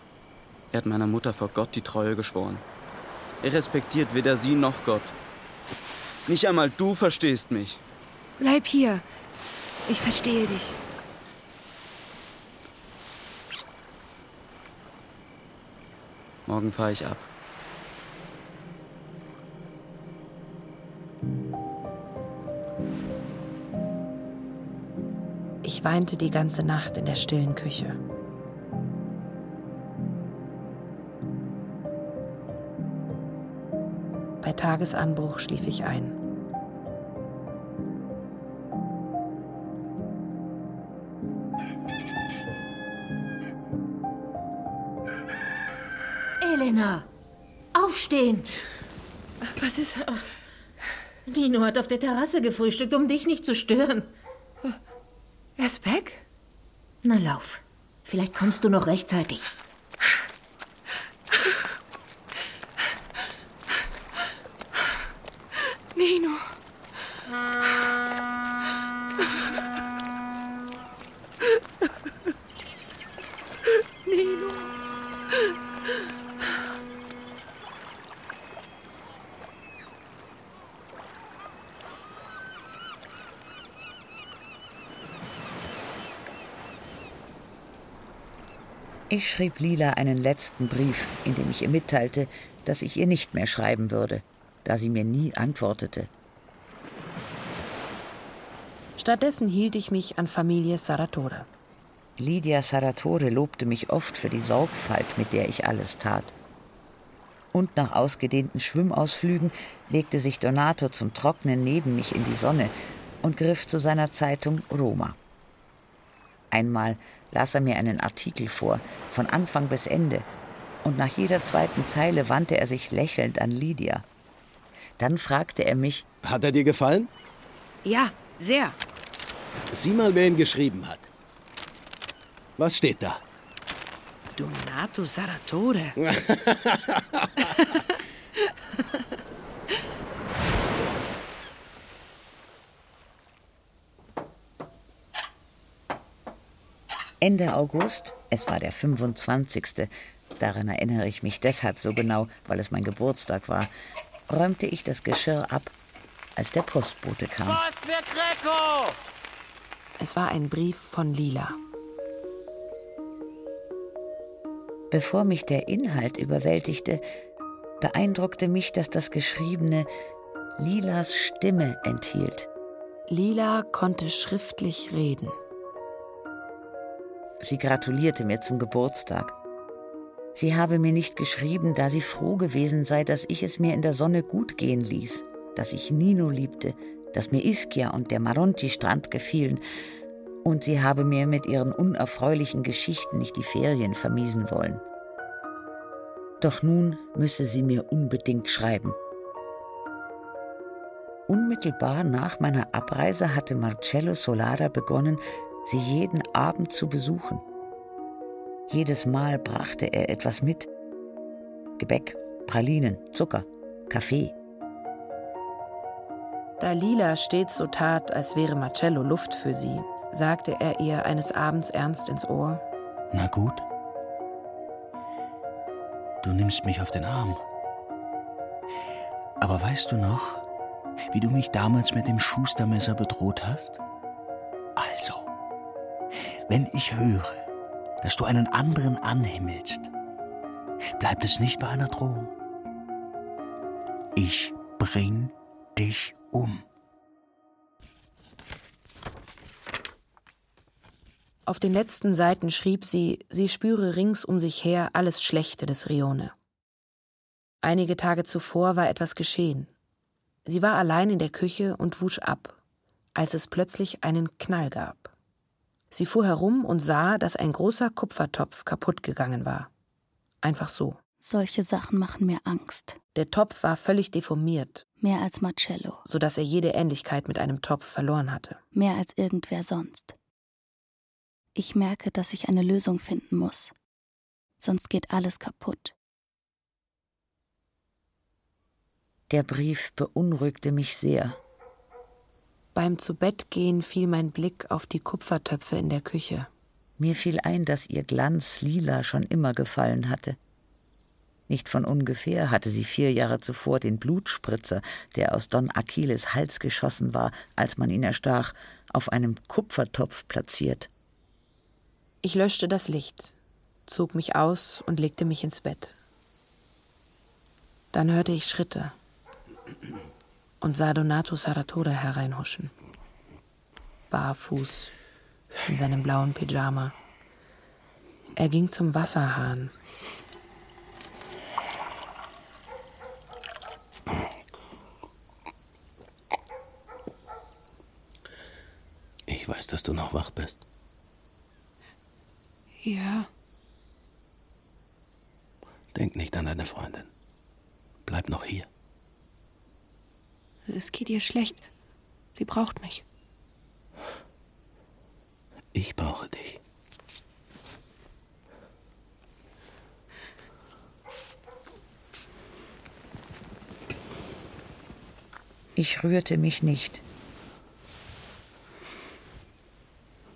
S18: Er hat meiner Mutter vor Gott die Treue geschworen. Er respektiert weder sie noch Gott. Nicht einmal du verstehst mich.
S2: Bleib hier. Ich verstehe dich.
S18: Morgen fahre ich ab.
S5: Ich weinte die ganze Nacht in der stillen Küche. Bei Tagesanbruch schlief ich ein.
S17: Elena! Aufstehen!
S2: Was ist.
S17: Nino hat auf der Terrasse gefrühstückt, um dich nicht zu stören.
S2: Er ist weg?
S17: Na lauf. Vielleicht kommst du noch rechtzeitig.
S2: Nino. Nino.
S1: Ich schrieb Lila einen letzten Brief, in dem ich ihr mitteilte, dass ich ihr nicht mehr schreiben würde, da sie mir nie antwortete.
S5: Stattdessen hielt ich mich an Familie Saratore.
S1: Lydia Saratore lobte mich oft für die Sorgfalt, mit der ich alles tat. Und nach ausgedehnten Schwimmausflügen legte sich Donato zum Trocknen neben mich in die Sonne und griff zu seiner Zeitung Roma. Einmal las er mir einen Artikel vor, von Anfang bis Ende, und nach jeder zweiten Zeile wandte er sich lächelnd an Lydia. Dann fragte er mich:
S19: Hat er dir gefallen?
S2: Ja, sehr.
S19: Sieh mal, wer ihn geschrieben hat. Was steht da?
S2: Donato Saratore.
S1: Ende August, es war der 25. Daran erinnere ich mich deshalb so genau, weil es mein Geburtstag war, räumte ich das Geschirr ab, als der Postbote kam.
S5: Post für Greco! Es war ein Brief von Lila.
S1: Bevor mich der Inhalt überwältigte, beeindruckte mich, dass das Geschriebene Lilas Stimme enthielt.
S5: Lila konnte schriftlich reden.
S1: Sie gratulierte mir zum Geburtstag. Sie habe mir nicht geschrieben, da sie froh gewesen sei, dass ich es mir in der Sonne gut gehen ließ, dass ich Nino liebte, dass mir Ischia und der Maronti-Strand gefielen, und sie habe mir mit ihren unerfreulichen Geschichten nicht die Ferien vermiesen wollen. Doch nun müsse sie mir unbedingt schreiben. Unmittelbar nach meiner Abreise hatte Marcello Solara begonnen, sie jeden Abend zu besuchen. Jedes Mal brachte er etwas mit. Gebäck, Pralinen, Zucker, Kaffee.
S5: Da Lila stets so tat, als wäre Marcello Luft für sie, sagte er ihr eines Abends ernst ins Ohr.
S13: Na gut. Du nimmst mich auf den Arm. Aber weißt du noch, wie du mich damals mit dem Schustermesser bedroht hast? Also, wenn ich höre, dass du einen anderen anhimmelst, bleibt es nicht bei einer Drohung. Ich bring dich um.
S5: Auf den letzten Seiten schrieb sie, sie spüre rings um sich her alles Schlechte des Rione. Einige Tage zuvor war etwas geschehen. Sie war allein in der Küche und wusch ab, als es plötzlich einen Knall gab. Sie fuhr herum und sah, dass ein großer Kupfertopf kaputt gegangen war. Einfach so.
S8: Solche Sachen machen mir Angst.
S5: Der Topf war völlig deformiert.
S8: Mehr als Marcello.
S5: Sodass er jede Ähnlichkeit mit einem Topf verloren hatte.
S8: Mehr als irgendwer sonst. Ich merke, dass ich eine Lösung finden muss. Sonst geht alles kaputt.
S1: Der Brief beunruhigte mich sehr.
S5: Beim Zubettgehen fiel mein Blick auf die Kupfertöpfe in der Küche.
S1: Mir fiel ein, dass ihr Glanz lila schon immer gefallen hatte. Nicht von ungefähr hatte sie vier Jahre zuvor den Blutspritzer, der aus Don Achilles Hals geschossen war, als man ihn erstach, auf einem Kupfertopf platziert.
S5: Ich löschte das Licht, zog mich aus und legte mich ins Bett. Dann hörte ich Schritte und sah Donato Saratore hereinhuschen. Barfuß, in seinem blauen Pyjama. Er ging zum Wasserhahn.
S13: Ich weiß, dass du noch wach bist.
S2: Ja.
S13: Denk nicht an deine Freundin. Bleib noch hier.
S5: Es geht ihr schlecht. Sie braucht mich.
S13: Ich brauche dich.
S1: Ich rührte mich nicht.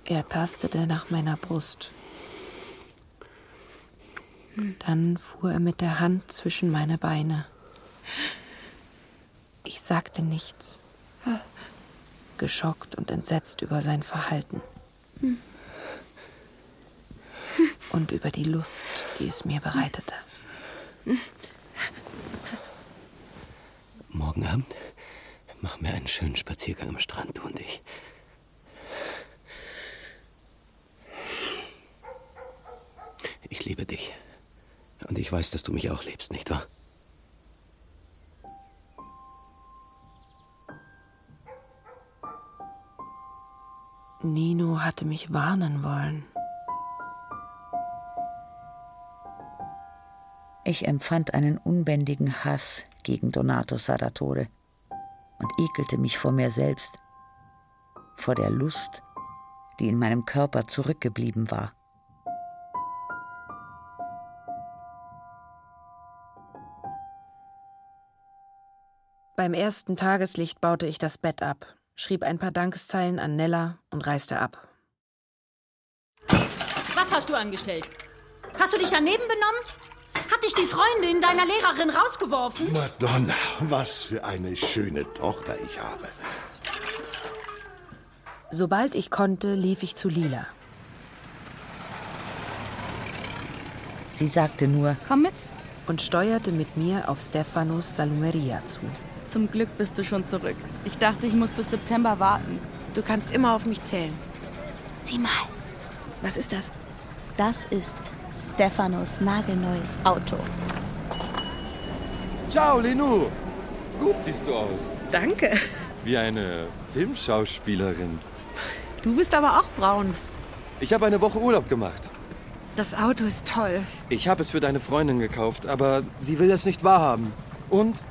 S5: Er tastete nach meiner Brust. Dann fuhr er mit der Hand zwischen meine Beine. Ich sagte nichts, geschockt und entsetzt über sein Verhalten und über die Lust, die es mir bereitete.
S13: Morgen Abend machen wir einen schönen Spaziergang am Strand, du und ich. Ich liebe dich. Und ich weiß, dass du mich auch liebst, nicht wahr?
S5: Nino hatte mich warnen wollen.
S1: Ich empfand einen unbändigen Hass gegen Donato Saratore und ekelte mich vor mir selbst, vor der Lust, die in meinem Körper zurückgeblieben war.
S5: Beim ersten Tageslicht baute ich das Bett ab, schrieb ein paar Dankeszeilen an Nella und reiste ab.
S17: Was hast du angestellt? Hast du dich daneben benommen? Hat dich die Freundin deiner Lehrerin rausgeworfen?
S20: Madonna, was für eine schöne Tochter ich habe.
S5: Sobald ich konnte, lief ich zu Lila.
S1: Sie sagte nur,
S3: komm mit,
S5: und steuerte mit mir auf Stefanos Salumeria zu.
S3: Zum Glück bist du schon zurück. Ich dachte, ich muss bis September warten.
S2: Du kannst immer auf mich zählen.
S8: Sieh mal.
S2: Was ist das?
S8: Das ist Stefanos nagelneues Auto.
S15: Ciao, Lenou. Gut siehst du aus.
S2: Danke.
S15: Wie eine Filmschauspielerin.
S2: Du bist aber auch braun.
S15: Ich habe eine Woche Urlaub gemacht.
S2: Das Auto ist toll.
S15: Ich habe es für deine Freundin gekauft, aber sie will das nicht wahrhaben. Und?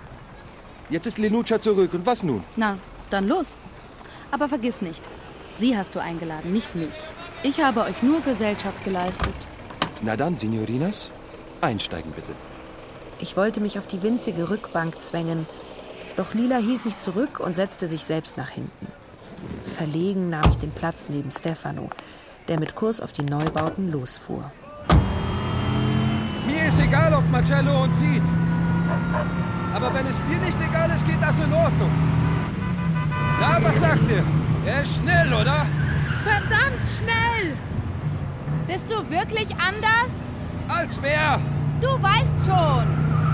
S15: Jetzt ist Lenucha zurück. Und was nun?
S3: Na, dann los. Aber vergiss nicht, sie hast du eingeladen, nicht mich. Ich habe euch nur Gesellschaft geleistet.
S15: Na dann, Signorinas, einsteigen bitte.
S5: Ich wollte mich auf die winzige Rückbank zwängen, doch Lila hielt mich zurück und setzte sich selbst nach hinten. Verlegen nahm ich den Platz neben Stefano, der mit Kurs auf die Neubauten losfuhr.
S15: Mir ist egal, ob Marcello uns sieht. Aber wenn es dir nicht egal ist, geht das in Ordnung. Na, was sagt ihr? Er ist schnell, oder?
S3: Verdammt schnell! Bist du wirklich anders?
S15: Als wer?
S3: Du weißt schon.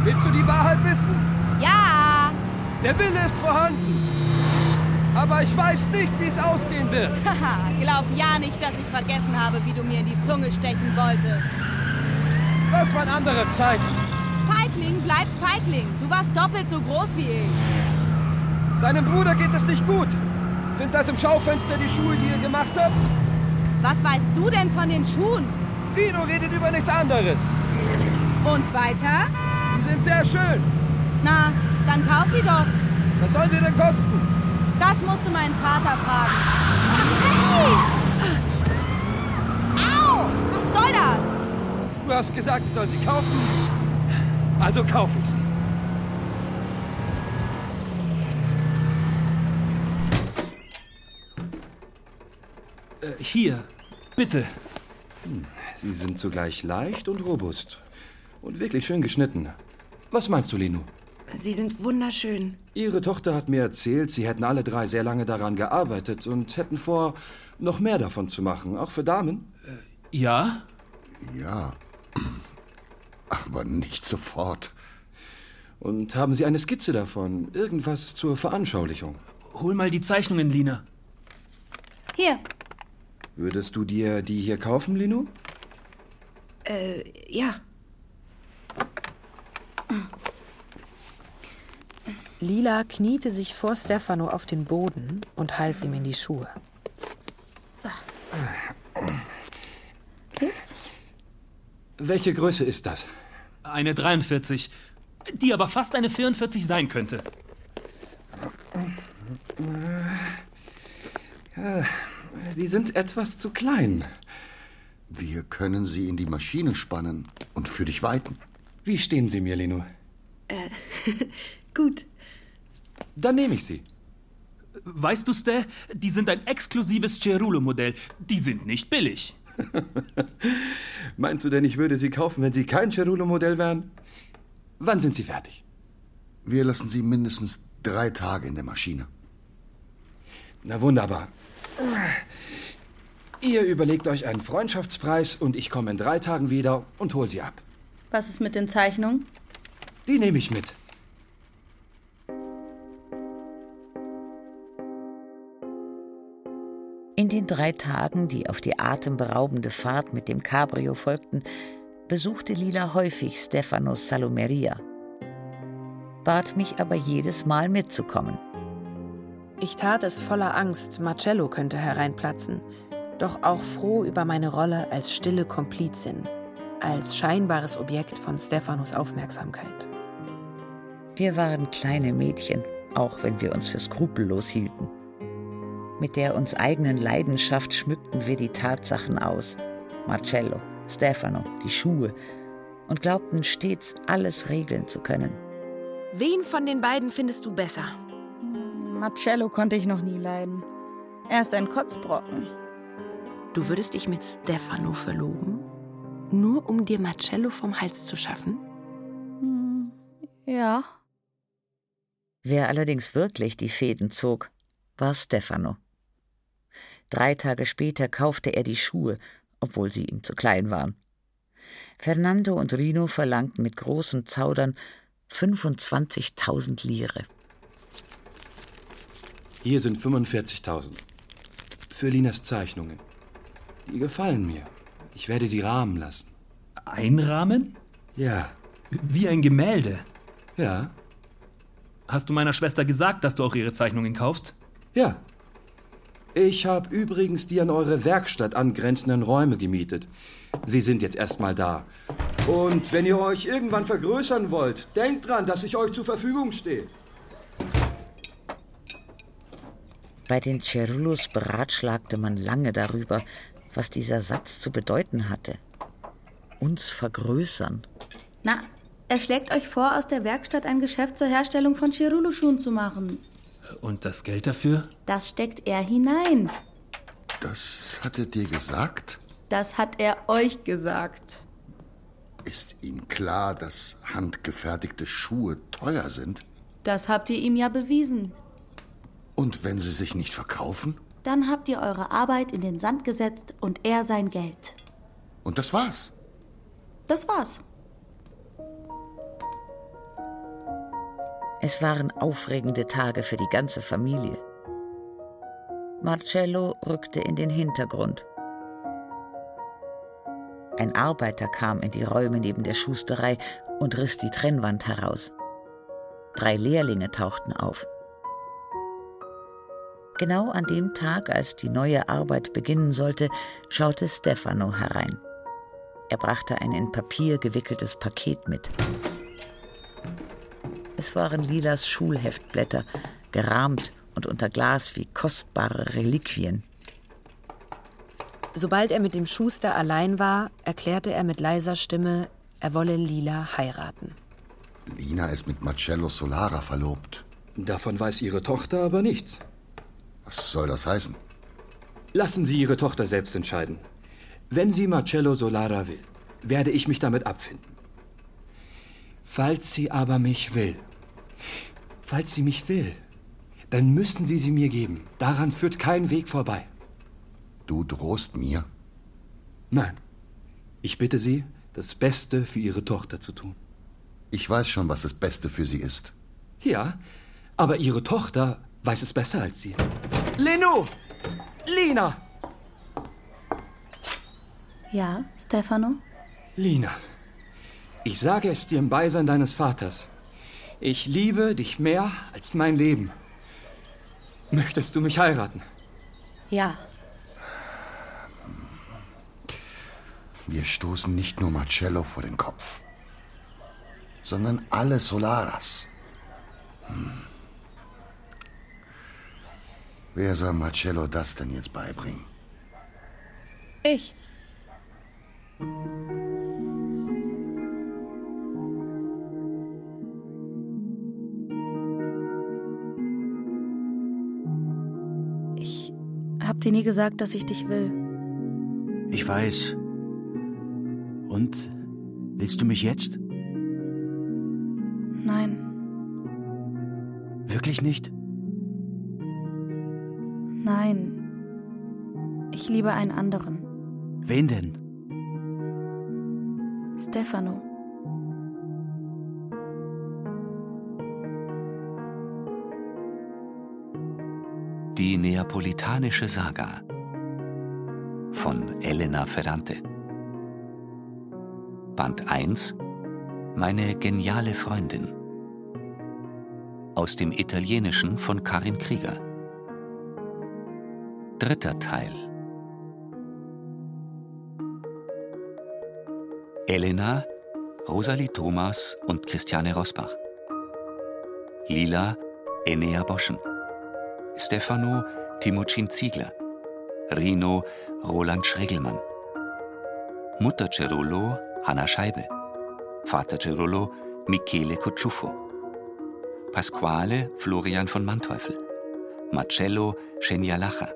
S15: Willst du die Wahrheit wissen?
S3: Ja.
S15: Der Wille ist vorhanden. Aber ich weiß nicht, wie es ausgehen wird.
S3: Haha, glaub ja nicht, dass ich vergessen habe, wie du mir in die Zunge stechen wolltest.
S15: Das waren andere Zeiten.
S3: Feigling bleibt Feigling. Du warst doppelt so groß wie ich.
S15: Deinem Bruder geht es nicht gut. Sind das im Schaufenster die Schuhe, die ihr gemacht habt?
S3: Was weißt du denn von den Schuhen?
S15: Dino redet über nichts anderes.
S3: Und weiter?
S15: Sie sind sehr schön.
S3: Na, dann kauf sie doch.
S15: Was sollen sie denn kosten?
S3: Das musst du meinen Vater fragen. Hey! Au! Was soll das?
S15: Du hast gesagt, ich soll sie kaufen. Also kaufe ich sie.
S12: Äh, hier, bitte.
S15: Hm, sie sind zugleich leicht und robust. Und wirklich schön geschnitten. Was meinst du, Linu?
S2: Sie sind wunderschön.
S15: Ihre Tochter hat mir erzählt, sie hätten alle drei sehr lange daran gearbeitet und hätten vor, noch mehr davon zu machen, auch für Damen.
S12: Äh, ja?
S10: Ja. Aber nicht sofort.
S15: Und haben Sie eine Skizze davon? Irgendwas zur Veranschaulichung?
S12: Hol mal die Zeichnungen, Lina.
S3: Hier.
S15: Würdest du dir die hier kaufen, Lino?
S2: Äh, ja.
S5: Lila kniete sich vor Stefano auf den Boden und half ihm in die Schuhe.
S3: So.
S15: Welche Größe ist das?
S12: eine 43, die aber fast eine 44 sein könnte.
S15: Sie sind etwas zu klein.
S10: Wir können sie in die Maschine spannen und für dich weiten.
S15: Wie stehen Sie mir, Lenu?
S8: Äh, gut.
S15: Dann nehme ich sie.
S12: Weißt du, Ste, die sind ein exklusives Cerulo-Modell. Die sind nicht billig.
S15: Meinst du denn, ich würde sie kaufen, wenn sie kein Cerulo-Modell wären? Wann sind sie fertig?
S10: Wir lassen sie mindestens drei Tage in der Maschine.
S15: Na wunderbar. Ihr überlegt euch einen Freundschaftspreis und ich komme in drei Tagen wieder und hol sie ab.
S3: Was ist mit den Zeichnungen?
S15: Die nehme ich mit.
S1: In den drei Tagen, die auf die atemberaubende Fahrt mit dem Cabrio folgten, besuchte Lila häufig Stefanos Salomeria, bat mich aber jedes Mal mitzukommen.
S5: Ich tat es voller Angst, Marcello könnte hereinplatzen, doch auch froh über meine Rolle als stille Komplizin, als scheinbares Objekt von Stefanos Aufmerksamkeit.
S1: Wir waren kleine Mädchen, auch wenn wir uns für skrupellos hielten. Mit der uns eigenen Leidenschaft schmückten wir die Tatsachen aus. Marcello, Stefano, die Schuhe und glaubten stets alles regeln zu können.
S2: Wen von den beiden findest du besser?
S3: Marcello konnte ich noch nie leiden. Er ist ein Kotzbrocken.
S2: Du würdest dich mit Stefano verloben? Nur um dir Marcello vom Hals zu schaffen?
S3: Hm, ja.
S1: Wer allerdings wirklich die Fäden zog, war Stefano. Drei Tage später kaufte er die Schuhe, obwohl sie ihm zu klein waren. Fernando und Rino verlangten mit großem Zaudern 25.000 Lire.
S15: Hier sind 45.000. Für Linas Zeichnungen. Die gefallen mir. Ich werde sie rahmen lassen.
S12: Einrahmen?
S15: Ja.
S12: Wie ein Gemälde?
S15: Ja.
S12: Hast du meiner Schwester gesagt, dass du auch ihre Zeichnungen kaufst?
S15: Ja. Ich habe übrigens die an eure Werkstatt angrenzenden Räume gemietet. Sie sind jetzt erstmal da. Und wenn ihr euch irgendwann vergrößern wollt, denkt dran, dass ich euch zur Verfügung stehe.
S1: Bei den Cerullos beratschlagte man lange darüber, was dieser Satz zu bedeuten hatte. Uns vergrößern.
S3: Na, er schlägt euch vor, aus der Werkstatt ein Geschäft zur Herstellung von Chirulu-Schuhen zu machen.
S12: Und das Geld dafür?
S3: Das steckt er hinein.
S10: Das hat er dir gesagt?
S3: Das hat er euch gesagt.
S10: Ist ihm klar, dass handgefertigte Schuhe teuer sind?
S3: Das habt ihr ihm ja bewiesen.
S10: Und wenn sie sich nicht verkaufen?
S8: Dann habt ihr eure Arbeit in den Sand gesetzt und er sein Geld.
S10: Und das war's?
S8: Das war's.
S1: Es waren aufregende Tage für die ganze Familie. Marcello rückte in den Hintergrund. Ein Arbeiter kam in die Räume neben der Schusterei und riss die Trennwand heraus. Drei Lehrlinge tauchten auf. Genau an dem Tag, als die neue Arbeit beginnen sollte, schaute Stefano herein. Er brachte ein in Papier gewickeltes Paket mit. Es waren Lilas Schulheftblätter, gerahmt und unter Glas wie kostbare Reliquien.
S5: Sobald er mit dem Schuster allein war, erklärte er mit leiser Stimme, er wolle Lila heiraten.
S10: Lina ist mit Marcello Solara verlobt.
S15: Davon weiß ihre Tochter aber nichts.
S10: Was soll das heißen?
S15: Lassen Sie Ihre Tochter selbst entscheiden. Wenn sie Marcello Solara will, werde ich mich damit abfinden. Falls sie aber mich will, falls sie mich will, dann müssen Sie sie mir geben. Daran führt kein Weg vorbei.
S10: Du drohst mir?
S15: Nein. Ich bitte Sie, das Beste für Ihre Tochter zu tun.
S10: Ich weiß schon, was das Beste für sie ist.
S15: Ja, aber Ihre Tochter weiß es besser als Sie. Lenu! Lina!
S3: Ja, Stefano?
S15: Lina, ich sage es dir im Beisein deines Vaters. Ich liebe dich mehr als mein Leben. Möchtest du mich heiraten?
S3: Ja.
S10: Wir stoßen nicht nur Marcello vor den Kopf. sondern alle Solaras. Hm. Wer soll Marcello das denn jetzt beibringen?
S3: Ich. Ich hab dir nie gesagt, dass ich dich will.
S13: Ich weiß. Und willst du mich jetzt?
S3: Nein.
S13: Wirklich nicht?
S3: Nein. Ich liebe einen anderen.
S13: Wen denn?
S3: Stefano.
S4: Die neapolitanische Saga von Elena Ferrante. Band 1 Meine geniale Freundin. Aus dem Italienischen von Karin Krieger. Dritter Teil. Elena, Rosalie Thomas und Christiane Rosbach. Lila, Enea Boschen. Stefano, Timocin Ziegler. Rino, Roland Schregelmann. Mutter Cerullo, Hanna Scheibe. Vater Cerullo, Michele Kutschuffo. Pasquale, Florian von Manteuffel. Marcello, Xenia Lacher.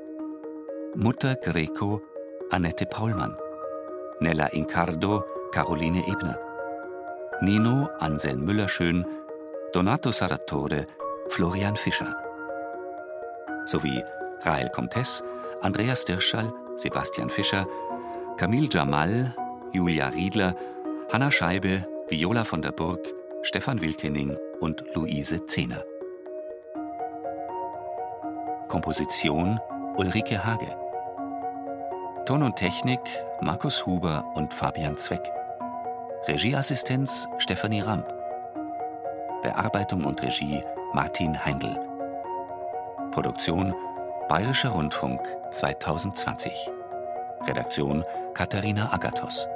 S4: Mutter Greco, Annette Paulmann. Nella Incardo, Caroline Ebner. Nino, Anselm Müllerschön. Donato Saratore, Florian Fischer. Sowie Rahel Comtes, Andreas Dirschall, Sebastian Fischer, Camille Jamal, Julia Riedler, Hanna Scheibe, Viola von der Burg, Stefan Wilkening und Luise Zehner. Komposition Ulrike Hage. Ton und Technik Markus Huber und Fabian Zweck. Regieassistenz Stefanie Ramp. Bearbeitung und Regie Martin Heindl. Produktion Bayerischer Rundfunk 2020. Redaktion Katharina Agathos.